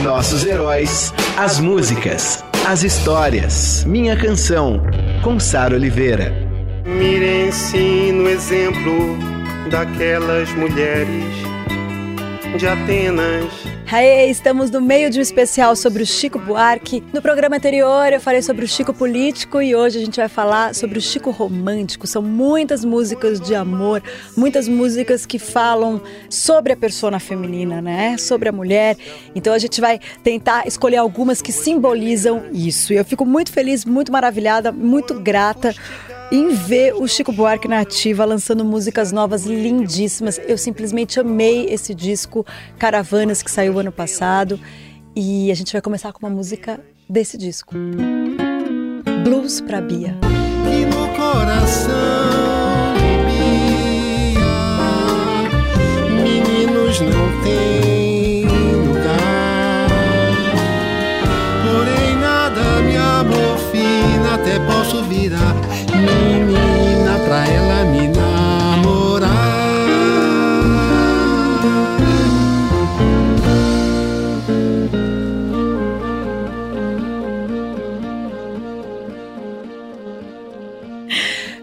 Nossos heróis, as músicas, as histórias. Minha canção, com Sara Oliveira. Mirem-se no exemplo daquelas mulheres de Atenas Aê, estamos no meio de um especial sobre o Chico Buarque. No programa anterior eu falei sobre o Chico político e hoje a gente vai falar sobre o Chico romântico. São muitas músicas de amor, muitas músicas que falam sobre a persona feminina, né? Sobre a mulher. Então a gente vai tentar escolher algumas que simbolizam isso. E eu fico muito feliz, muito maravilhada, muito grata em ver o Chico Buarque na ativa lançando músicas novas lindíssimas. Eu simplesmente amei esse disco Caravanas que saiu ano passado e a gente vai começar com uma música desse disco. Blues pra Bia. E no coração Bia, meninos não tem menina pra ela me namorar.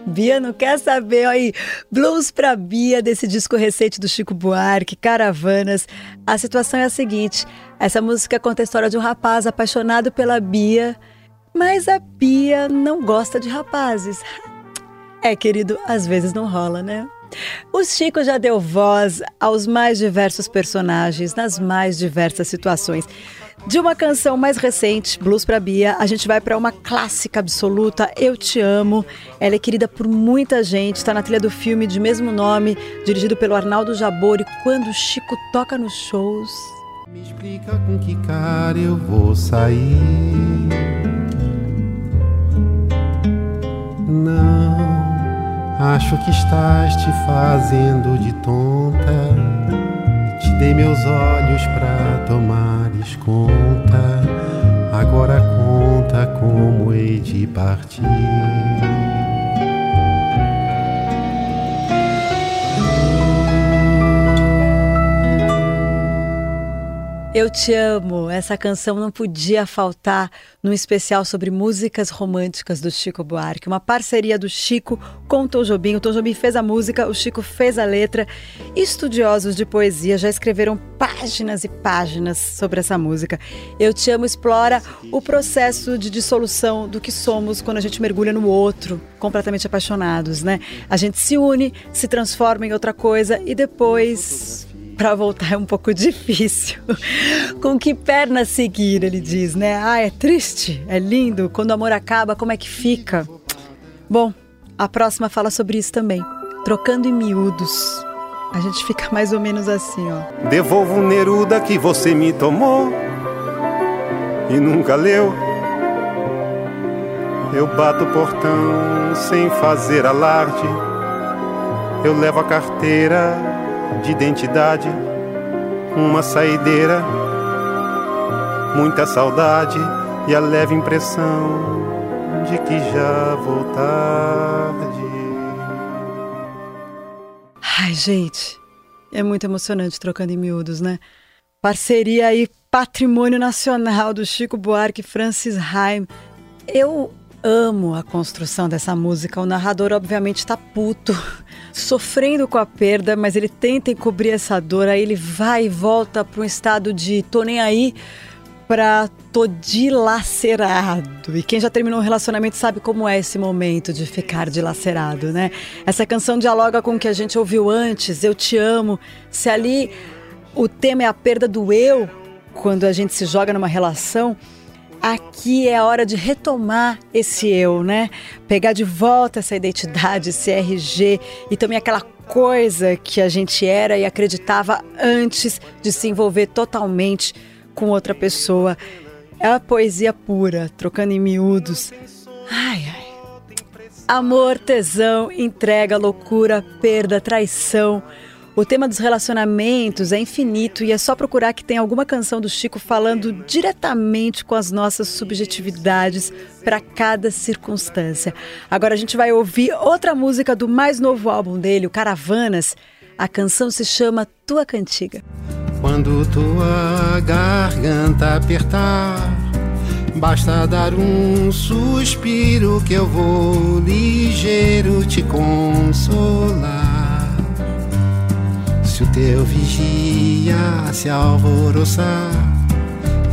Bia não quer saber aí. Blues pra Bia desse disco recente do Chico Buarque, Caravanas. A situação é a seguinte: essa música conta a história de um rapaz apaixonado pela Bia mas a Bia não gosta de rapazes. É, querido, às vezes não rola, né? O Chico já deu voz aos mais diversos personagens, nas mais diversas situações. De uma canção mais recente, Blues pra Bia, a gente vai para uma clássica absoluta, Eu Te Amo. Ela é querida por muita gente, está na trilha do filme de mesmo nome, dirigido pelo Arnaldo Jabor. E quando o Chico toca nos shows. Me explica com que cara eu vou sair. Acho que estás te fazendo de tonta. Te dei meus olhos pra tomares conta. Agora conta como hei de partir. Eu te amo. Essa canção não podia faltar num especial sobre músicas românticas do Chico Buarque. Uma parceria do Chico com o Tom Jobim. O Tom Jobim fez a música, o Chico fez a letra. Estudiosos de poesia já escreveram páginas e páginas sobre essa música. Eu te amo explora o processo de dissolução do que somos quando a gente mergulha no outro, completamente apaixonados, né? A gente se une, se transforma em outra coisa e depois para voltar é um pouco difícil. Com que perna seguir, ele diz, né? Ah, é triste, é lindo. Quando o amor acaba, como é que fica? Bom, a próxima fala sobre isso também. Trocando em miúdos. A gente fica mais ou menos assim, ó. Devolvo Neruda que você me tomou e nunca leu. Eu bato o portão sem fazer alarde. Eu levo a carteira de identidade, uma saideira, muita saudade e a leve impressão de que já vou tarde. Ai, gente, é muito emocionante trocando em miúdos, né? Parceria aí, patrimônio nacional do Chico Buarque e Francis Haim. Eu amo a construção dessa música. O narrador, obviamente, está puto, sofrendo com a perda, mas ele tenta encobrir essa dor. Aí ele vai e volta para um estado de tô nem aí para tô dilacerado. E quem já terminou um relacionamento sabe como é esse momento de ficar dilacerado, né? Essa canção dialoga com o que a gente ouviu antes, Eu Te Amo. Se ali o tema é a perda do eu, quando a gente se joga numa relação aqui é a hora de retomar esse eu, né? Pegar de volta essa identidade, esse RG e também aquela coisa que a gente era e acreditava antes de se envolver totalmente com outra pessoa. É a poesia pura, trocando em miúdos. Ai, ai. Amor, tesão, entrega, loucura, perda, traição. O tema dos relacionamentos é infinito e é só procurar que tem alguma canção do Chico falando diretamente com as nossas subjetividades para cada circunstância. Agora a gente vai ouvir outra música do mais novo álbum dele, o Caravanas. A canção se chama Tua Cantiga. Quando tua garganta apertar, basta dar um suspiro que eu vou ligeiro te consolar. Se o teu vigia se alvoroçar,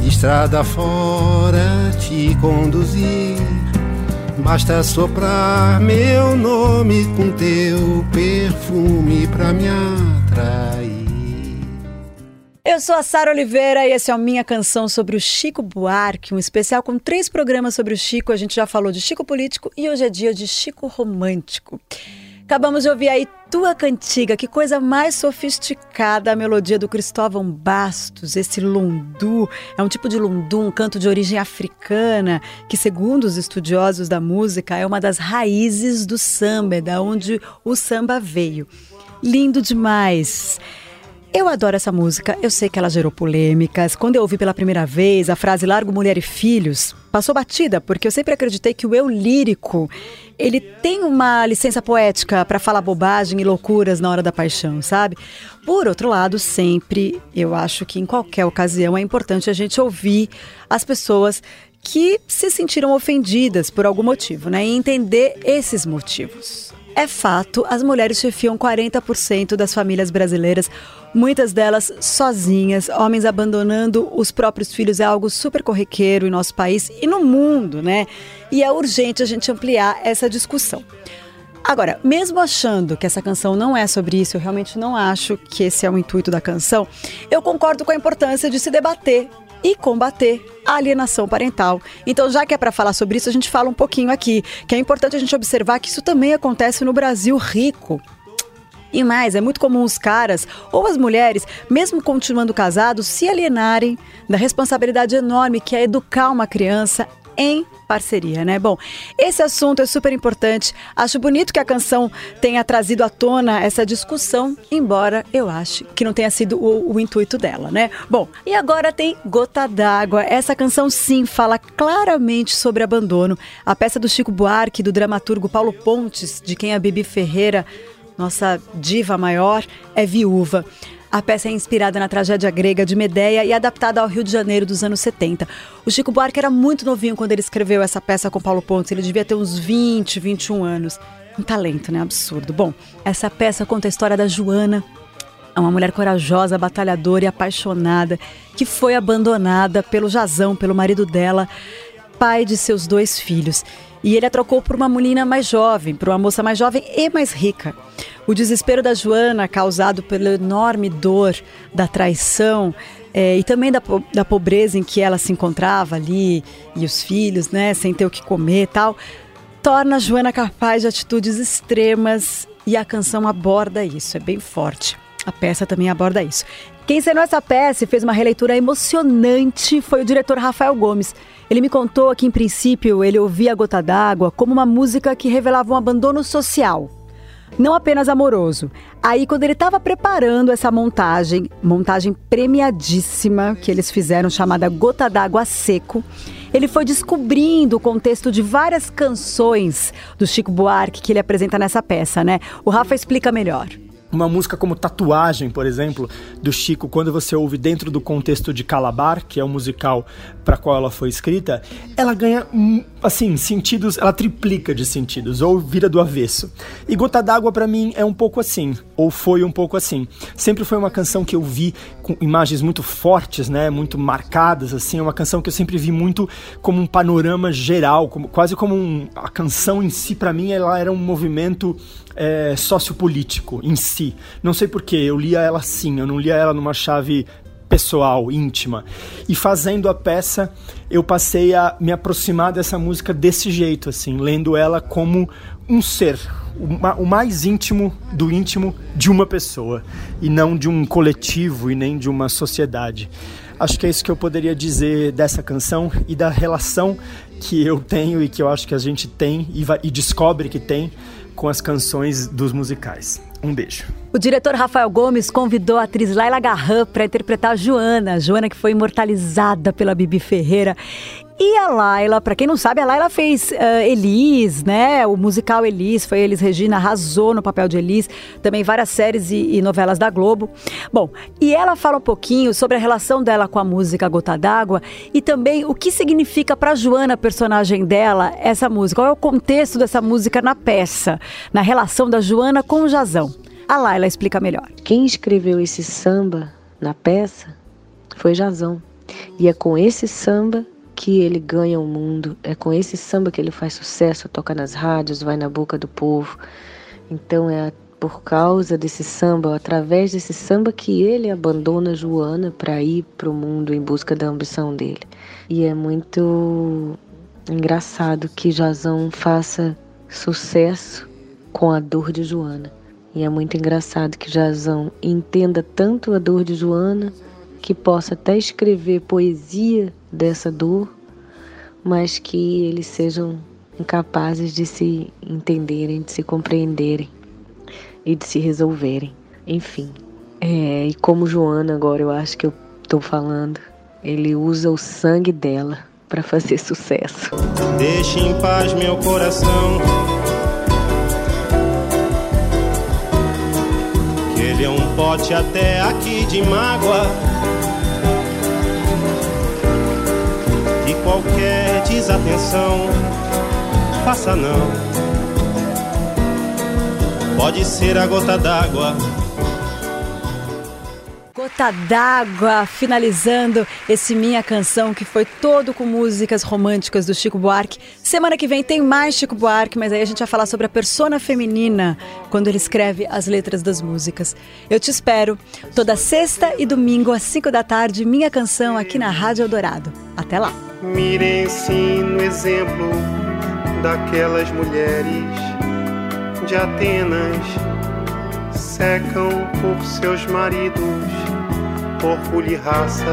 estrada fora te conduzir, basta soprar meu nome com teu perfume pra me atrair. Eu sou a Sara Oliveira e esse é a minha canção sobre o Chico Buarque, um especial com três programas sobre o Chico. A gente já falou de Chico Político e hoje é dia de Chico Romântico. Acabamos de ouvir aí Tua Cantiga, que coisa mais sofisticada a melodia do Cristóvão Bastos, esse lundu. É um tipo de lundu, um canto de origem africana, que segundo os estudiosos da música é uma das raízes do samba, é da onde o samba veio. Lindo demais. Eu adoro essa música, eu sei que ela gerou polêmicas. Quando eu ouvi pela primeira vez a frase Largo Mulher e Filhos, passou batida, porque eu sempre acreditei que o eu lírico, ele tem uma licença poética para falar bobagem e loucuras na hora da paixão, sabe? Por outro lado, sempre eu acho que em qualquer ocasião é importante a gente ouvir as pessoas que se sentiram ofendidas por algum motivo, né? E entender esses motivos. É fato, as mulheres chefiam 40% das famílias brasileiras, muitas delas sozinhas, homens abandonando os próprios filhos é algo super corriqueiro em nosso país e no mundo, né? E é urgente a gente ampliar essa discussão. Agora, mesmo achando que essa canção não é sobre isso, eu realmente não acho que esse é o intuito da canção, eu concordo com a importância de se debater e combater alienação parental. Então, já que é para falar sobre isso, a gente fala um pouquinho aqui, que é importante a gente observar que isso também acontece no Brasil rico. E mais, é muito comum os caras ou as mulheres, mesmo continuando casados, se alienarem da responsabilidade enorme que é educar uma criança em parceria, né? Bom, esse assunto é super importante. Acho bonito que a canção tenha trazido à tona essa discussão, embora eu ache que não tenha sido o, o intuito dela, né? Bom, e agora tem Gota d'Água. Essa canção, sim, fala claramente sobre abandono. A peça do Chico Buarque, do dramaturgo Paulo Pontes, de quem a Bibi Ferreira, nossa diva maior, é viúva. A peça é inspirada na tragédia grega de Medeia e adaptada ao Rio de Janeiro dos anos 70. O Chico Buarque era muito novinho quando ele escreveu essa peça com Paulo Pontes, ele devia ter uns 20, 21 anos. Um talento, né? Absurdo. Bom, essa peça conta a história da Joana, uma mulher corajosa, batalhadora e apaixonada, que foi abandonada pelo Jazão, pelo marido dela, pai de seus dois filhos. E ele a trocou por uma menina mais jovem, por uma moça mais jovem e mais rica. O desespero da Joana, causado pela enorme dor da traição é, e também da, da pobreza em que ela se encontrava ali, e os filhos, né, sem ter o que comer e tal, torna a Joana capaz de atitudes extremas e a canção aborda isso, é bem forte. A peça também aborda isso. Quem encenou essa peça e fez uma releitura emocionante foi o diretor Rafael Gomes. Ele me contou que, em princípio, ele ouvia a Gota d'Água como uma música que revelava um abandono social, não apenas amoroso. Aí, quando ele estava preparando essa montagem, montagem premiadíssima que eles fizeram, chamada Gota d'Água Seco, ele foi descobrindo o contexto de várias canções do Chico Buarque que ele apresenta nessa peça, né? O Rafa explica melhor. Uma música como Tatuagem, por exemplo, do Chico, quando você ouve dentro do contexto de Calabar, que é o musical para qual ela foi escrita, ela ganha, assim, sentidos, ela triplica de sentidos, ou vira do avesso. E Gota d'Água, para mim, é um pouco assim, ou foi um pouco assim. Sempre foi uma canção que eu vi com imagens muito fortes, né, muito marcadas, assim, é uma canção que eu sempre vi muito como um panorama geral, como, quase como um, a canção em si, para mim, ela era um movimento é, sociopolítico em si. Não sei porquê, eu lia ela assim, eu não lia ela numa chave pessoal, íntima. E fazendo a peça, eu passei a me aproximar dessa música desse jeito, assim, lendo ela como um ser, o mais íntimo do íntimo de uma pessoa, e não de um coletivo e nem de uma sociedade. Acho que é isso que eu poderia dizer dessa canção e da relação que eu tenho e que eu acho que a gente tem e, vai, e descobre que tem com as canções dos musicais. Um beijo. O diretor Rafael Gomes convidou a atriz Laila Garran para interpretar Joana, Joana que foi imortalizada pela Bibi Ferreira. E a Laila, para quem não sabe, a Laila fez uh, Elis, né? O musical Elis, foi Elis Regina, arrasou no papel de Elis, também várias séries e, e novelas da Globo. Bom, e ela fala um pouquinho sobre a relação dela com a música Gota d'Água e também o que significa para Joana, personagem dela, essa música. Qual é o contexto dessa música na peça, na relação da Joana com o Jazão. A Laila explica melhor. Quem escreveu esse samba na peça foi Jazão. E é com esse samba que ele ganha o mundo. É com esse samba que ele faz sucesso, toca nas rádios, vai na boca do povo. Então é por causa desse samba, através desse samba que ele abandona Joana para ir para o mundo em busca da ambição dele. E é muito engraçado que Jazão faça sucesso com a dor de Joana. E é muito engraçado que Jazão entenda tanto a dor de Joana que possa até escrever poesia dessa dor, mas que eles sejam incapazes de se entenderem, de se compreenderem e de se resolverem. Enfim, é, e como Joana, agora eu acho que eu estou falando, ele usa o sangue dela para fazer sucesso. Deixe em paz meu coração. Pote até aqui de mágoa qualquer desatenção, faça não. Pode ser a gota d'água. Gota d'água, finalizando esse Minha Canção, que foi todo com músicas românticas do Chico Buarque. Semana que vem tem mais Chico Buarque, mas aí a gente vai falar sobre a persona feminina, quando ele escreve as letras das músicas. Eu te espero toda sexta e domingo às 5 da tarde, Minha Canção, aqui na Rádio Eldorado. Até lá! Mirem-se no exemplo daquelas mulheres de Atenas, secam por seus maridos, orgulho e raça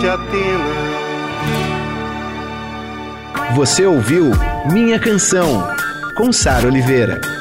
de Atenas. Você ouviu Minha Canção, com Sara Oliveira.